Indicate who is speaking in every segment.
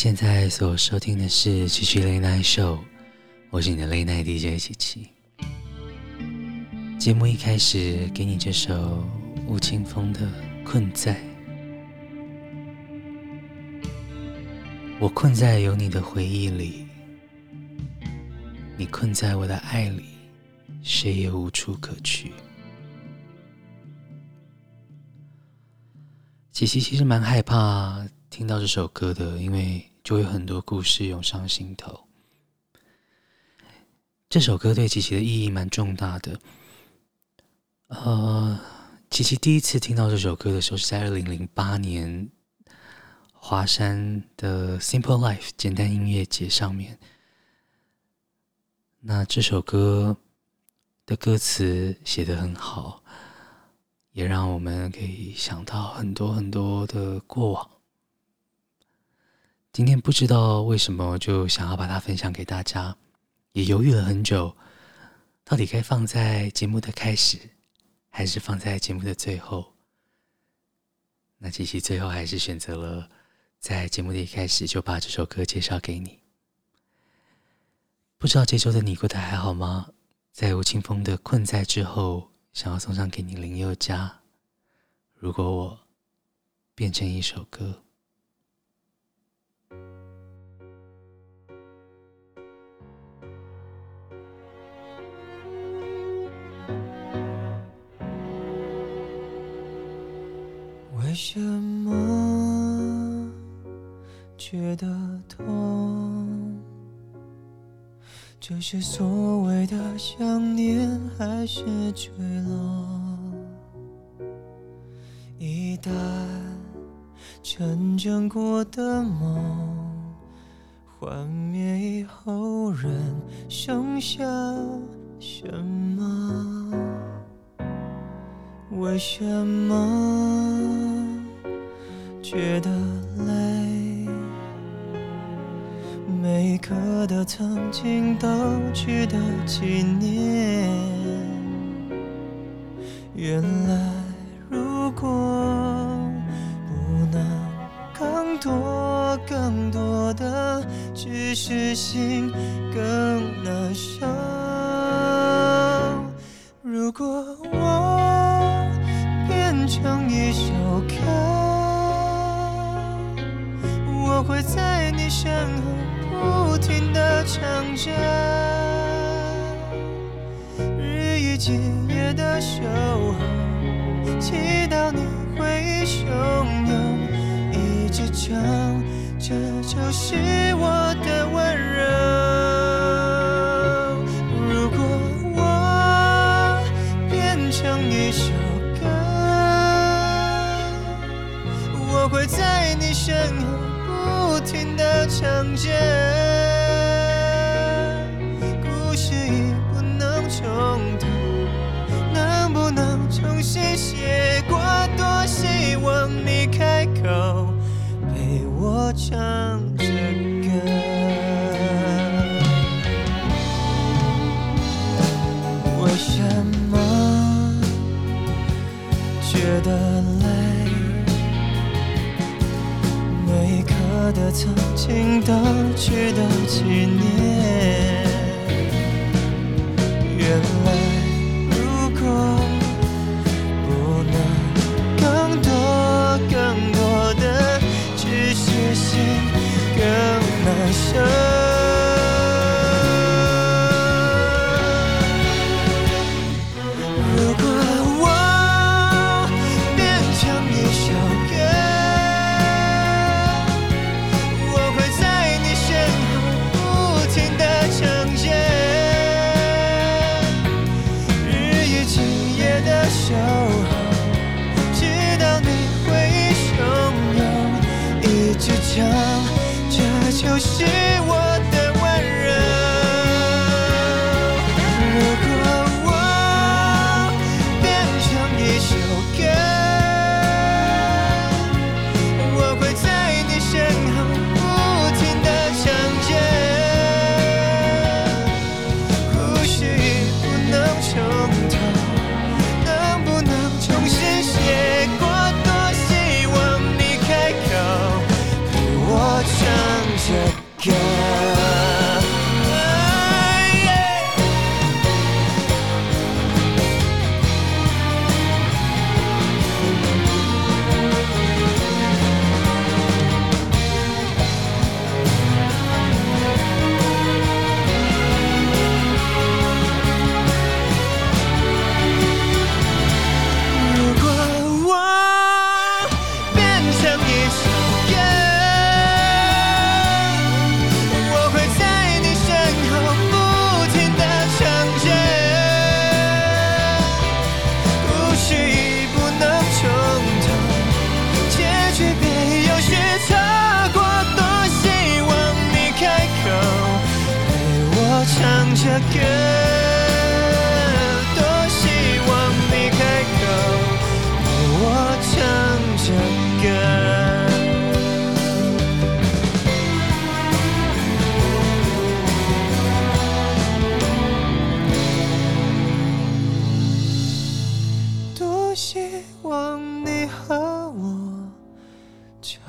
Speaker 1: 现在所收听的是七七 Late Night Show，我是你的 Late Night DJ 七七。节目一开始给你这首吴青峰的《困在》，我困在有你的回忆里，你困在我的爱里，谁也无处可去。七七其实蛮害怕。听到这首歌的，因为就会有很多故事涌上心头。这首歌对琪琪的意义蛮重大的。呃，琪琪第一次听到这首歌的时候是在二零零八年华山的 Simple Life 简单音乐节上面。那这首歌的歌词写得很好，也让我们可以想到很多很多的过往。今天不知道为什么就想要把它分享给大家，也犹豫了很久，到底该放在节目的开始，还是放在节目的最后？那那琪琪最后还是选择了在节目的一开始就把这首歌介绍给你。不知道这周的你过得还好吗？在吴青峰的《困在》之后，想要送上给你林宥嘉。如果我变成一首歌。
Speaker 2: 什么觉得痛？这是所谓的想念，还是坠落？一旦成真过的梦幻灭以后，人剩下什么？为什么？觉得累，每一刻的曾经都值得纪念。原来，如果不能更多更多的，只是心更难受。如果我变成一首歌。我会在你身后不停地唱着，日以继夜的守候，祈祷你会汹涌，一直唱，这就是我的温柔。如果我变成一首歌，我会在你身后。不停地唱着，故事已不能重读，能不能重新写过？多希望你开口陪我唱的曾经的值得纪念。希望你和我
Speaker 3: 唱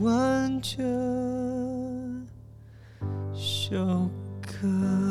Speaker 3: 完这首歌。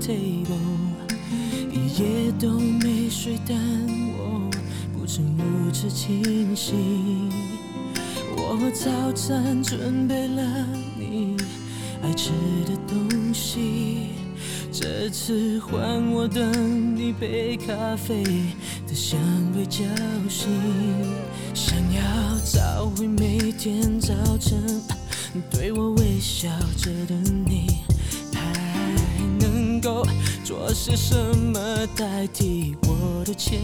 Speaker 3: table，一夜都没睡，但我不曾如此清醒。我早餐准备了你爱吃的东西，这次换我等你杯咖啡的香味叫醒，想要找回每天早晨。什么代替我的前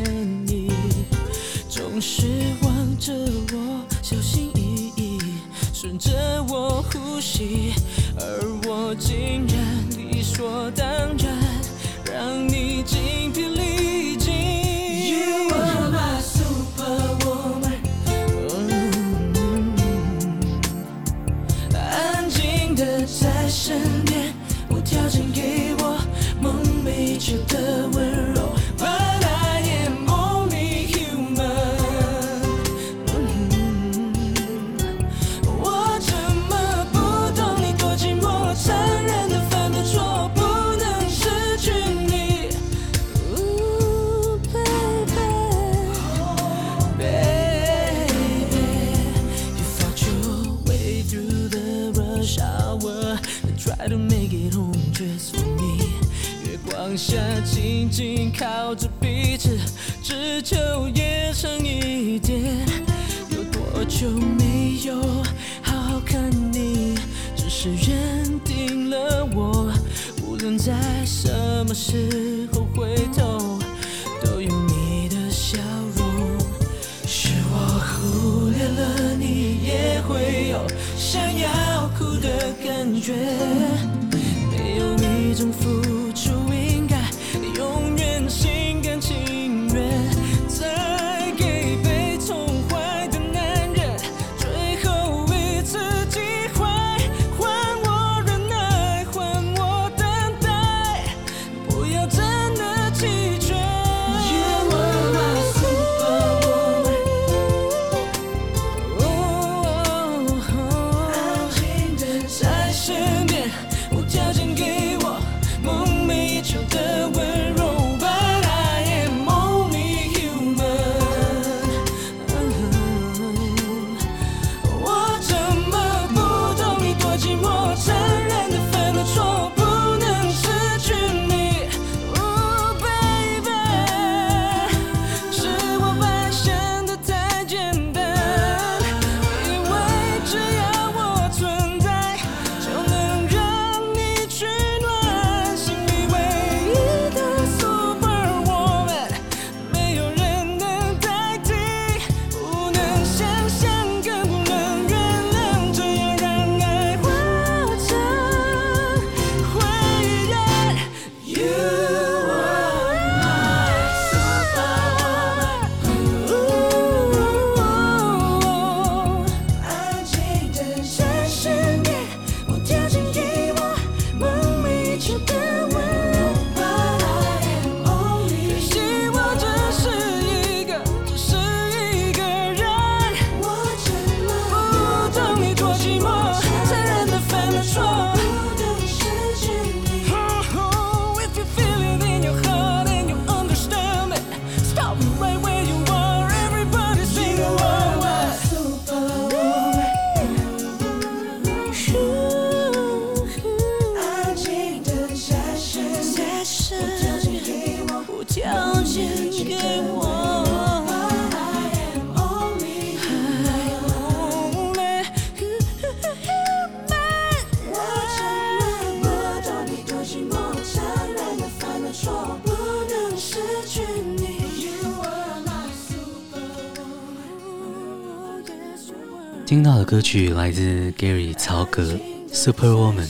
Speaker 3: 听到的歌曲来自 Gary 曹格《Super Woman》。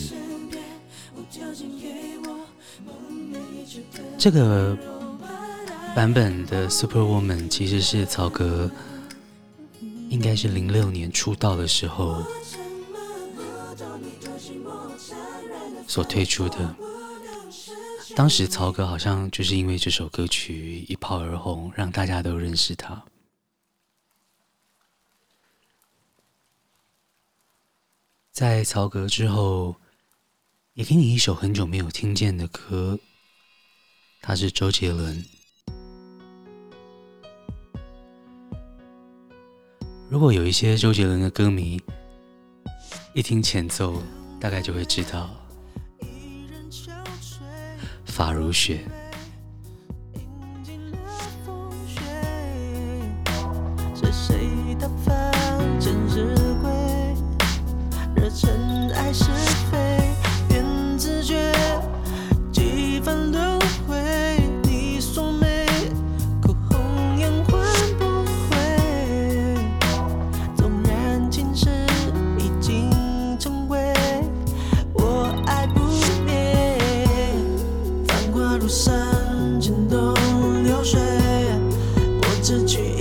Speaker 3: 这个版本的《Super Woman》其实是曹格应该是零六年出道的时候所推出的。当时曹格好像就是因为这首歌曲一炮而红，让大家都认识他。在曹格之后，也给你一首很久没有听见的歌，他是周杰伦。如果有一些周杰伦的歌迷，一听前奏，大概就会知道，发如雪。自己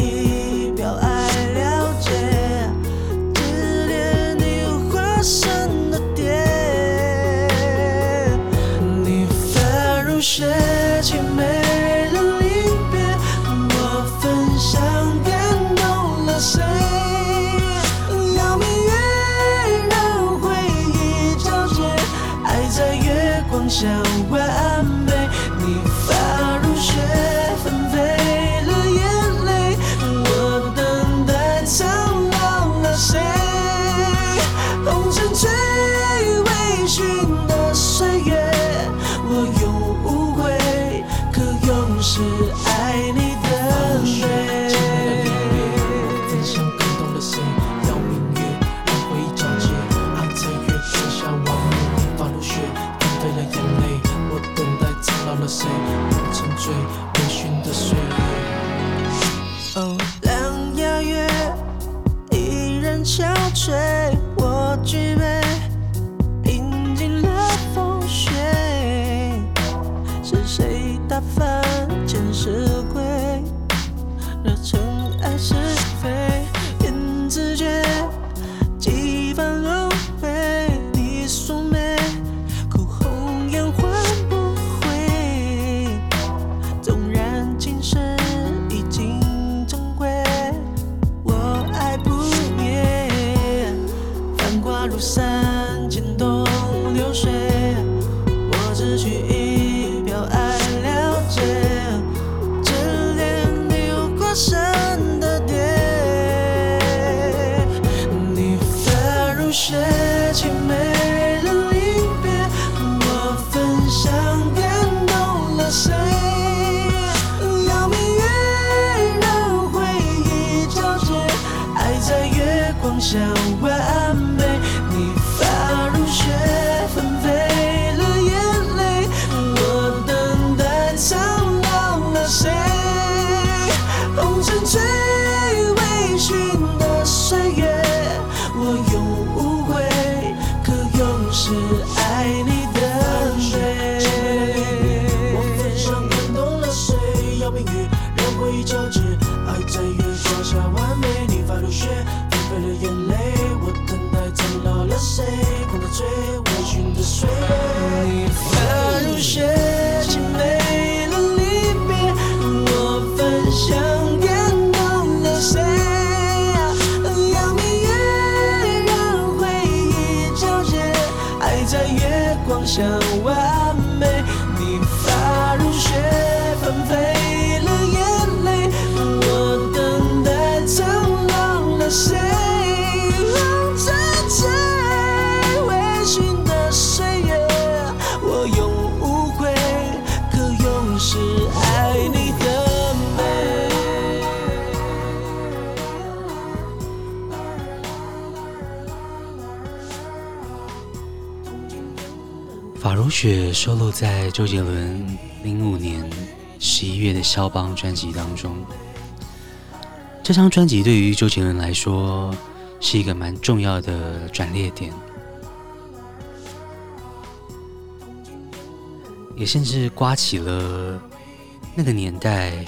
Speaker 3: 法如雪收录在周杰伦零五年十一月的《肖邦》专辑当中。这张专辑对于周杰伦来说，
Speaker 1: 是一个蛮重要的转捩点，也甚至刮起了那个年代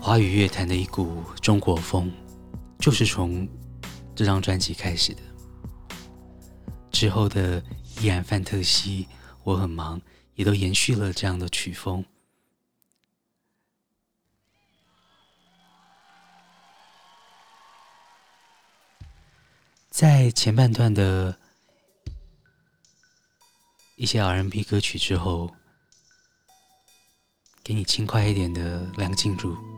Speaker 1: 华语乐坛的一股中国风，就是从这张专辑开始的。之后的依然范特西，我很忙，也都延续了这样的曲风。在前半段的一些 R&B 歌曲之后，给你轻快一点的梁静茹。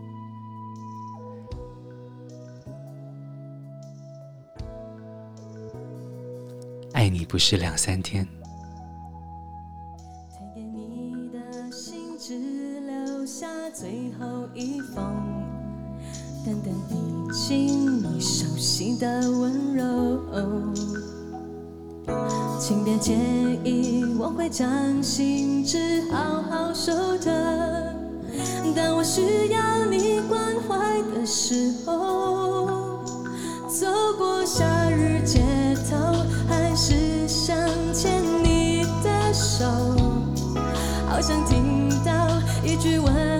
Speaker 1: 爱你不是两三天。
Speaker 4: 推给你的信只留下最后一封。淡淡递进你熟悉的温柔，请别介意，我会将信纸好好收着。当我需要你关怀的时候，走过夏日街头，还是想牵你的手，好想听到一句温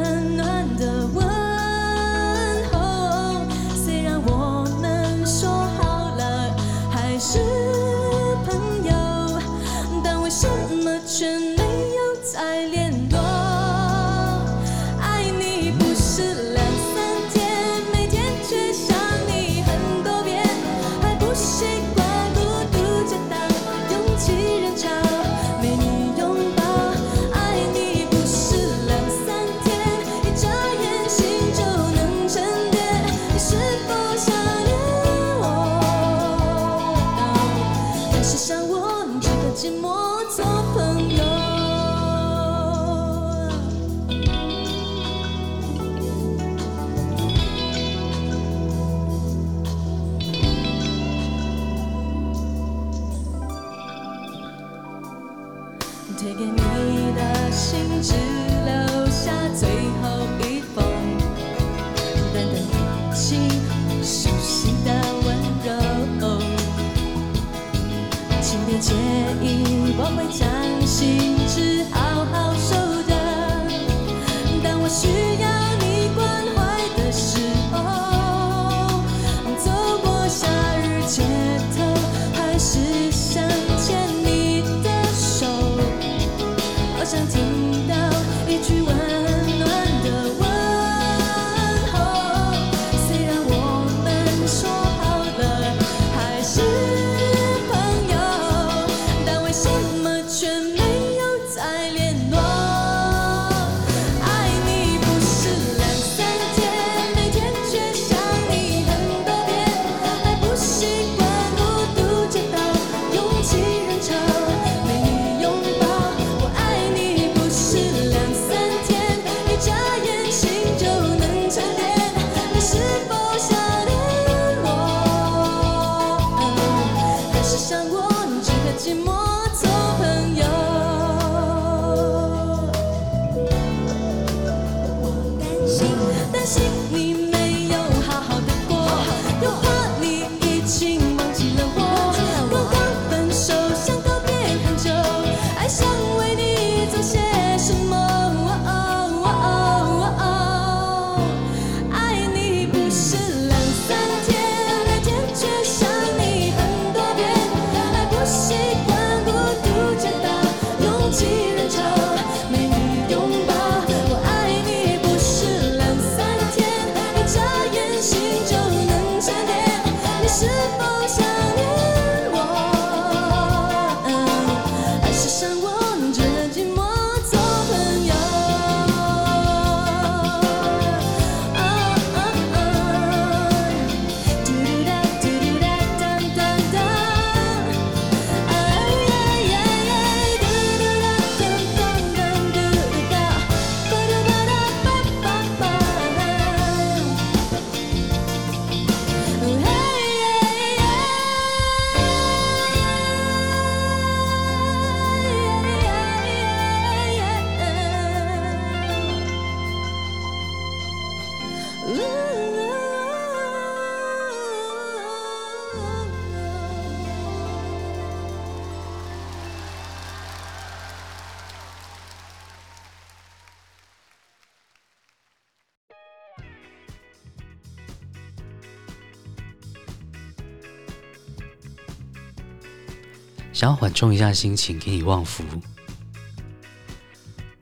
Speaker 5: 想要缓冲一下心情，给你旺福。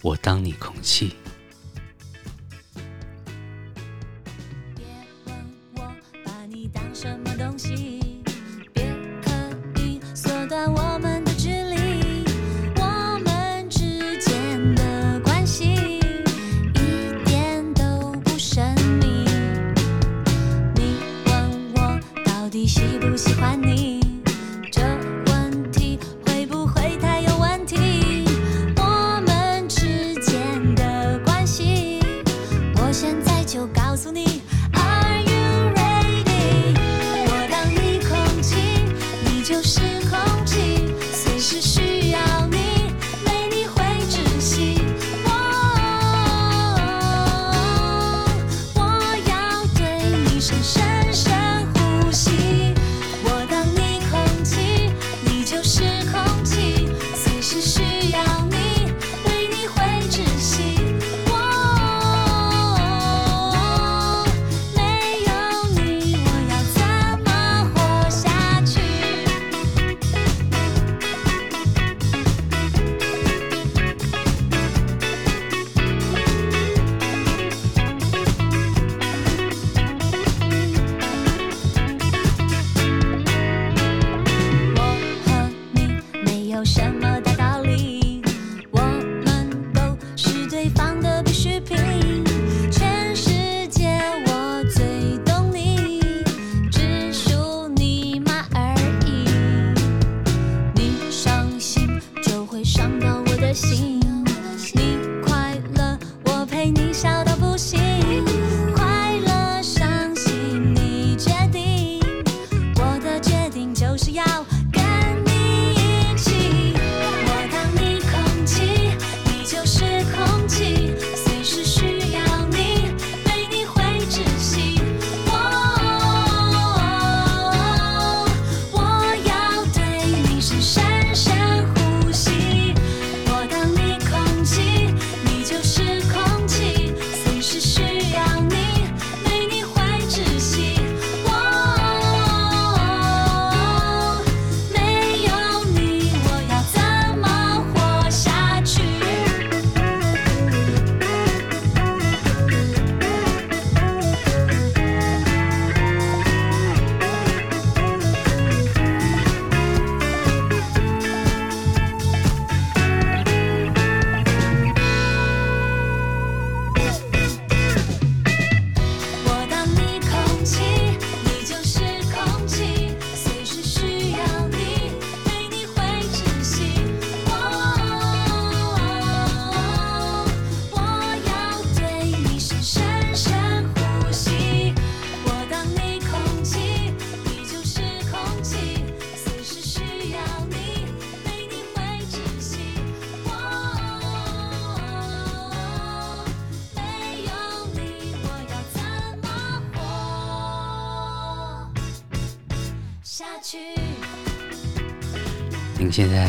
Speaker 5: 我当你空气。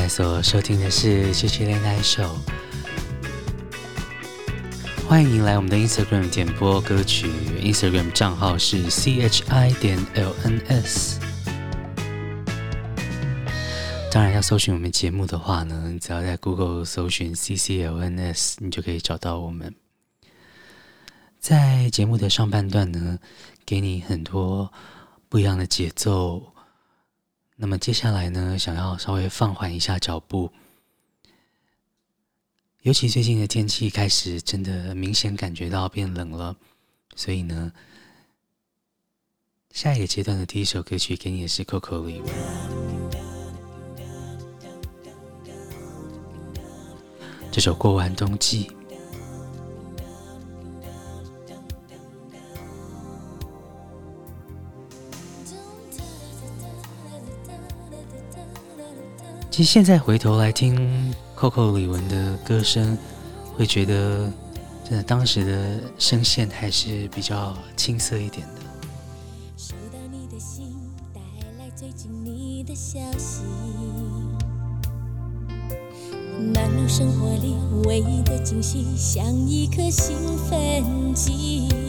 Speaker 5: 所收听的是《七七恋爱秀》，欢迎您来我们的 Instagram 点播歌曲，Instagram 账号是 C H I 点 L N S。当然，要搜寻我们节目的话呢，只要在 Google 搜寻 C C L N S，你就可以找到我们。在节目的上半段呢，给你很多不一样的节奏。那么接下来呢，想要稍微放缓一下脚步，尤其最近的天气开始真的明显感觉到变冷了，所以呢，下一个阶段的第一首歌曲给你的是 Coco 李玟，这首《过完冬季》。其实现在回头来听 Coco 李玟的歌声，会觉得真的当时的声线还是比较青涩一点的。收到你的信，带来最近你的消息。忙碌生活里唯一的惊喜，像一
Speaker 4: 颗兴奋剂。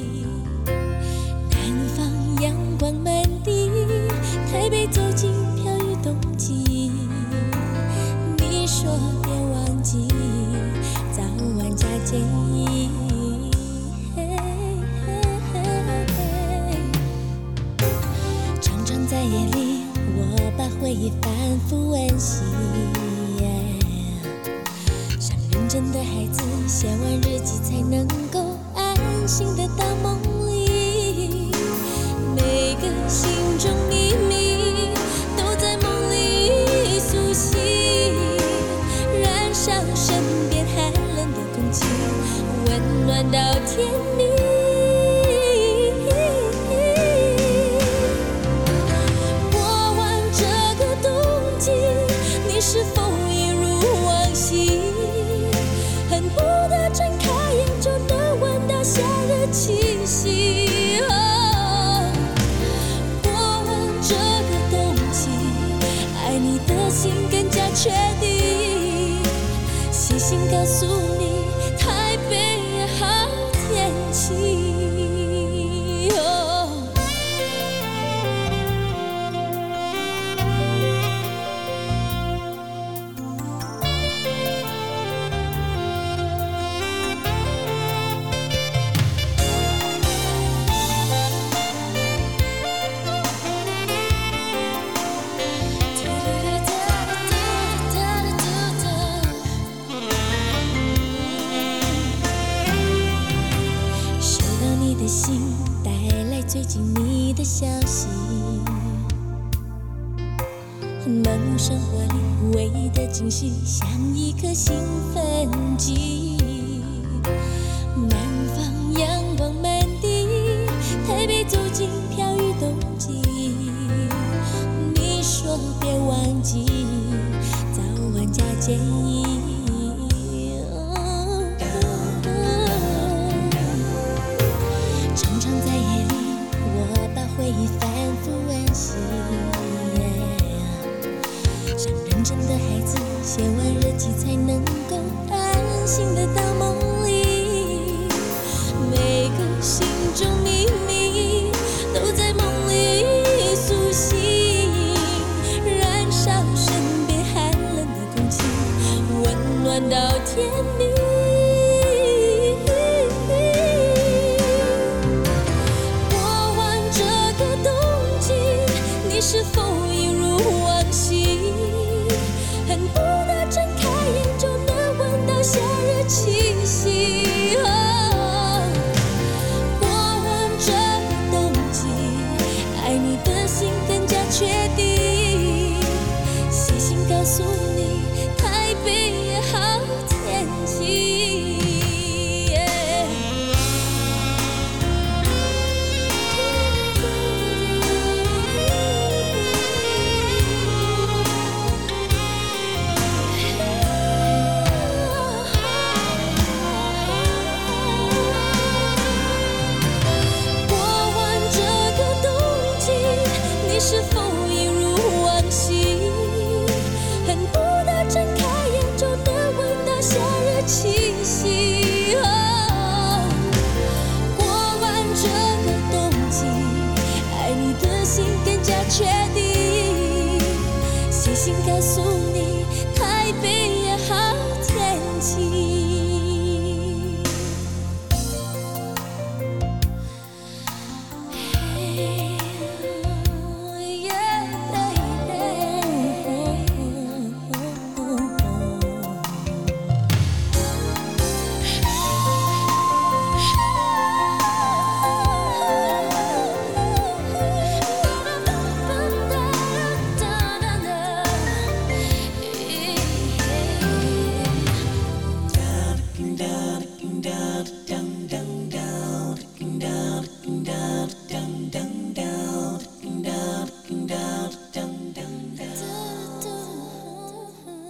Speaker 4: 气息。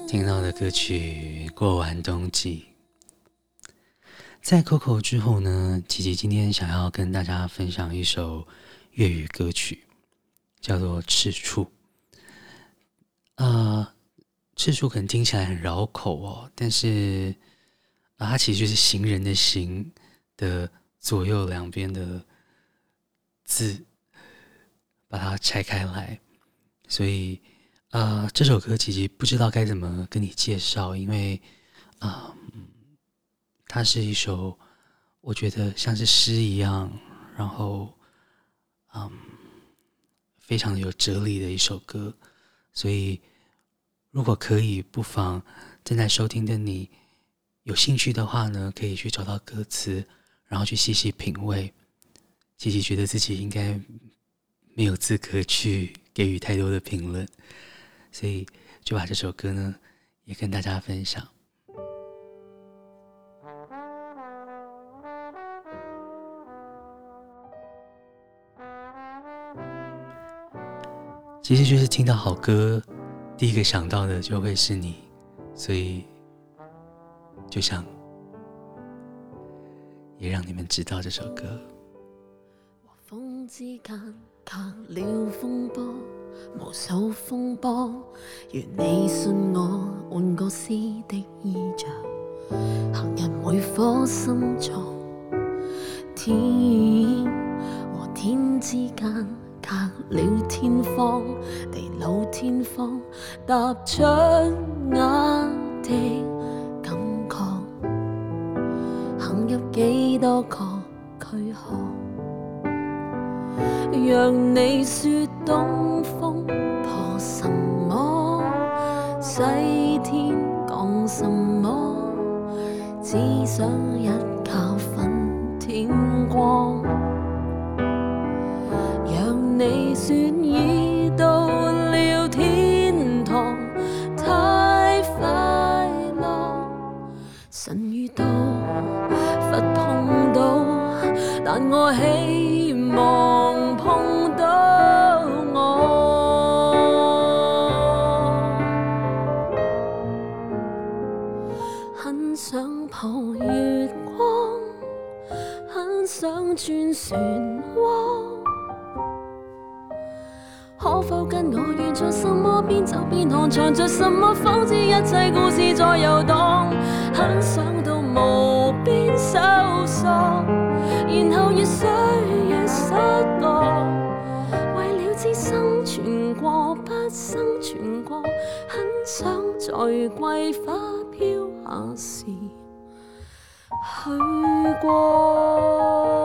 Speaker 4: 听到的
Speaker 1: 歌曲《过完冬季》。在 Coco 之后呢，琪琪今天想要跟大家分享一首粤语歌曲，叫做《赤处》。啊，赤处可能听起来很绕口哦，但是啊，它其实就是行人的“行”的左右两边的字，把它拆开来，所以。啊、呃，这首歌其实不知道该怎么跟你介绍，因为啊、它是一首我觉得像是诗一样，然后嗯，非常的有哲理的一首歌。所以，如果可以，不妨正在收听的你有兴趣的话呢，可以去找到歌词，然后去细细品味。琪琪觉得自己应该没有资格去给予太多的评论，所以就把这首歌呢也跟大家分享。其实就是听到好歌，第一个想到的就会是你，所以就想也让你们知道这首歌。
Speaker 6: 风之间隔了风波，无数风波，如你信我，换个诗的意象，行人每颗心脏，天和天之间。隔了天荒地老天荒，踏出眼的感觉，行入几多个躯壳，若你说东风破什么，西天讲什么，只想一觉瞓天光。你说藏着什么？否知一切故事在游荡。很想到无边搜索，然后越想越失落。为了知生存过不生存过，很想在桂花飘下时去过。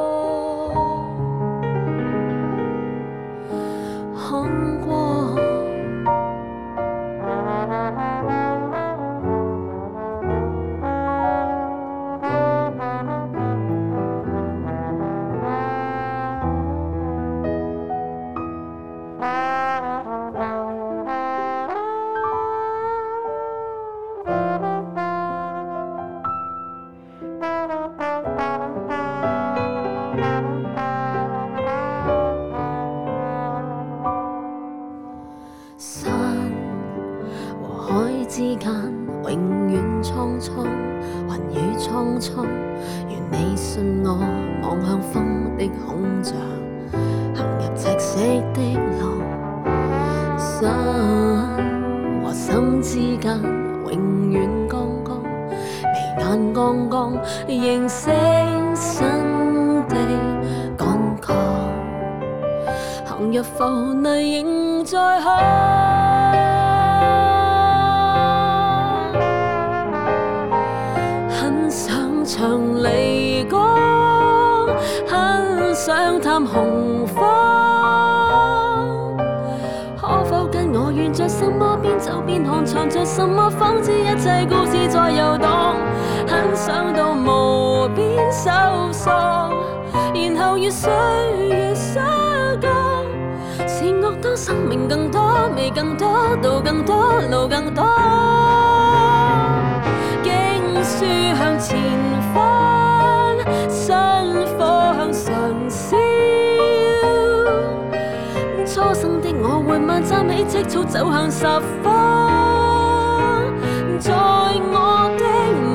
Speaker 6: 草走向十方，在我的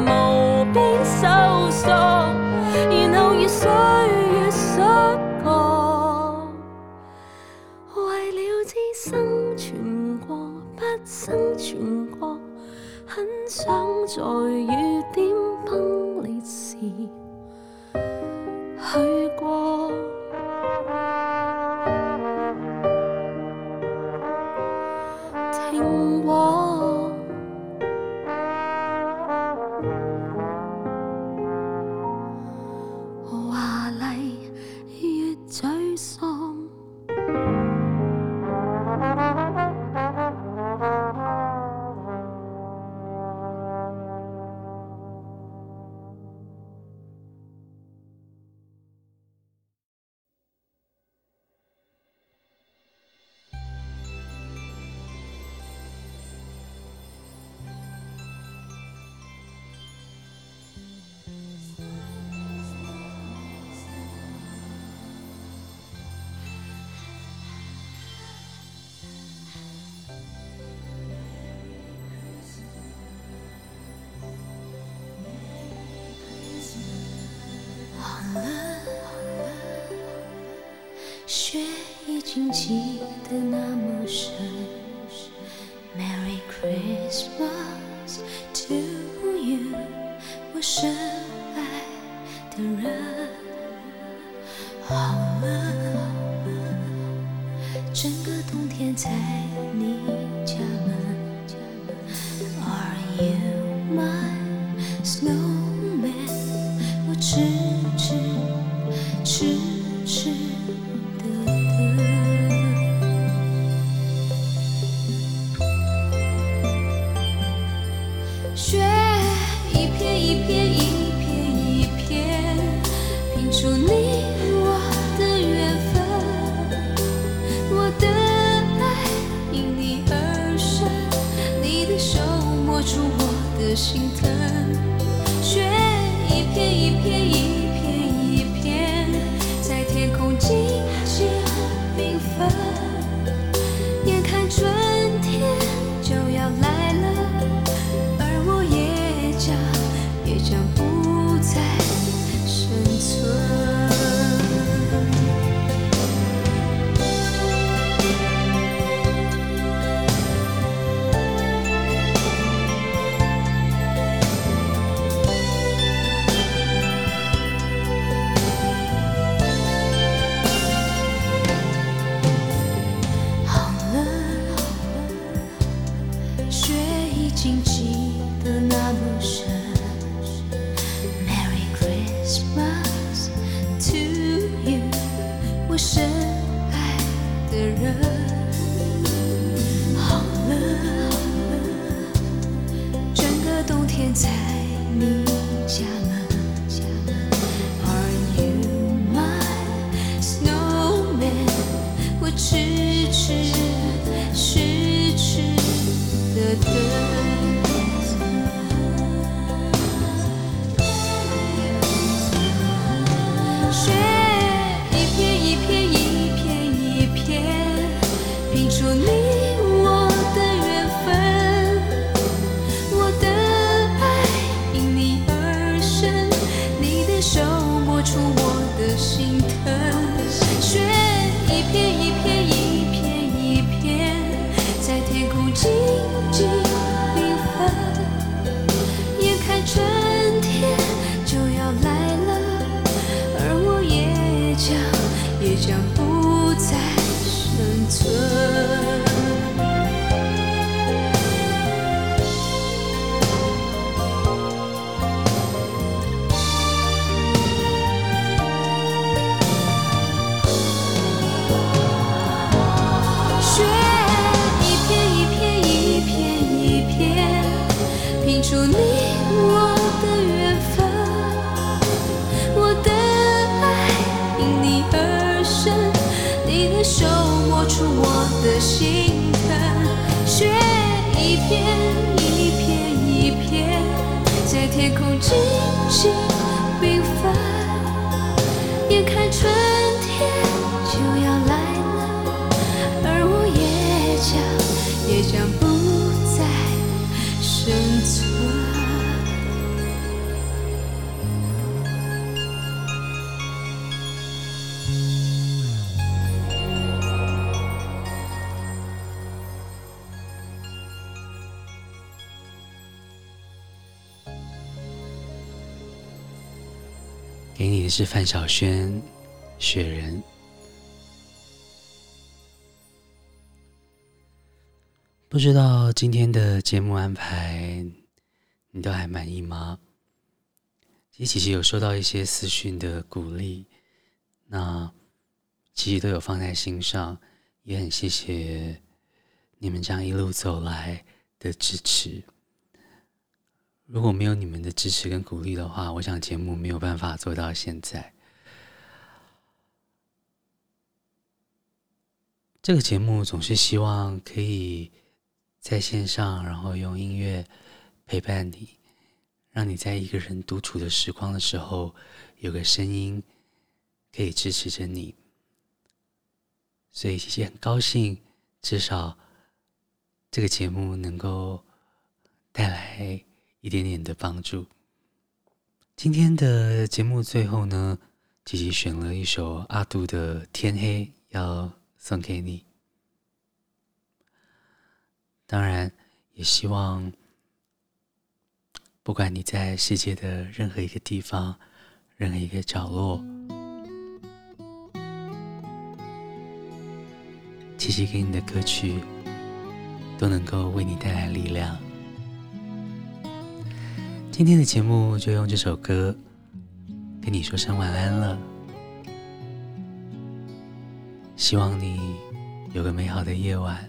Speaker 6: 无边搜索，然后越睡越失觉。为了知生存过不生存过，很想在雨
Speaker 7: 好了，整个冬天在你。你加了，Are you my snowman？我痴痴痴痴的等。将不再生存给你的
Speaker 1: 是范晓萱雪人。不知道今天的节目安排你都还满意吗？其实，其实有收到一些私讯的鼓励，那其实都有放在心上，也很谢谢你们这样一路走来的支持。如果没有你们的支持跟鼓励的话，我想节目没有办法做到现在。这个节目总是希望可以在线上，然后用音乐陪伴你，让你在一个人独处的时光的时候，有个声音可以支持着你。所以谢谢，很高兴至少这个节目能够带来一点点的帮助。今天的节目最后呢，琪琪选了一首阿杜的天黑要送给你。当然，也希望不管你在世界的任何一个地方、任何一个角落，琪琪给你的歌曲都能够为你带来力量。今天的节目就用这首歌跟你说声晚安了，希望你有个美好的夜晚，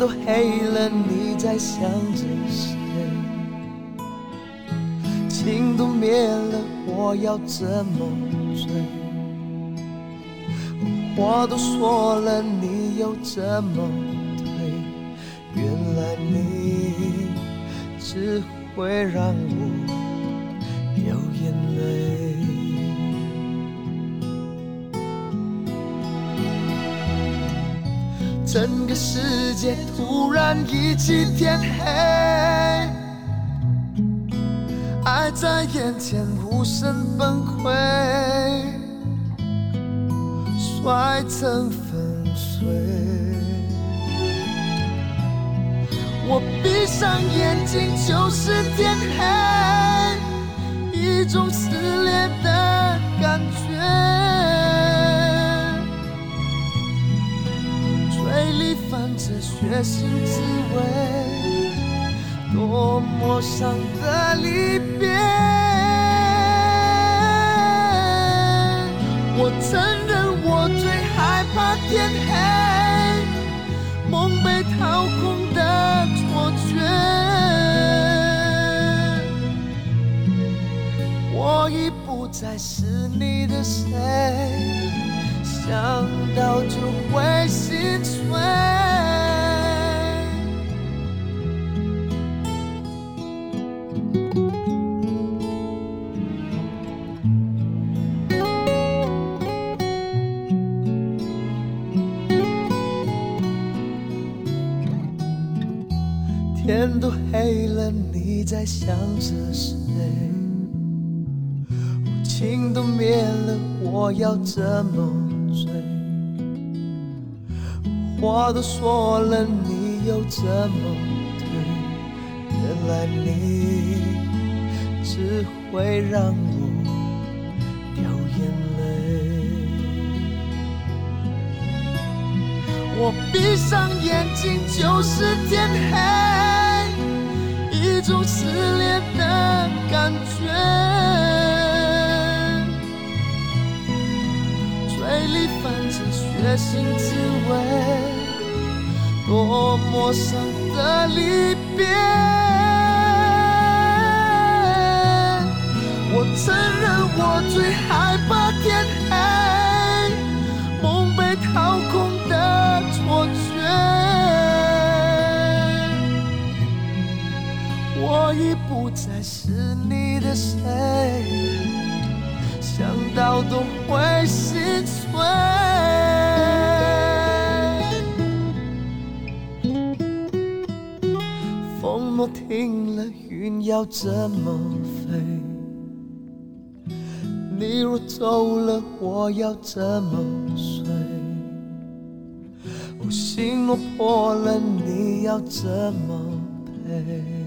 Speaker 2: 都黑了，你在想着谁？情都灭了，我要怎么追？话都说了，你又怎么退？原来你只会让我整个世界突然一起天黑，爱在眼前无声崩溃，摔成粉碎。我闭上眼睛就是天黑，一种撕裂泛着血腥滋味，多么伤的离别。我承认我最害怕天黑，梦被掏空的错觉。我已不再是你的谁，想到就会心碎。在想着谁？情都灭了，我要怎么追？话都说了，你又怎么退？原来你只会让我掉眼泪。我闭上眼睛就是天黑。一种撕裂的感觉，嘴里泛着血腥滋味，多么伤的离别。我承认我最害怕天黑，梦被掏空我已不再是你的谁，想到都会心碎。风若停了，云要怎么飞？你若走了，我要怎么睡？我心若破了，你要怎么赔？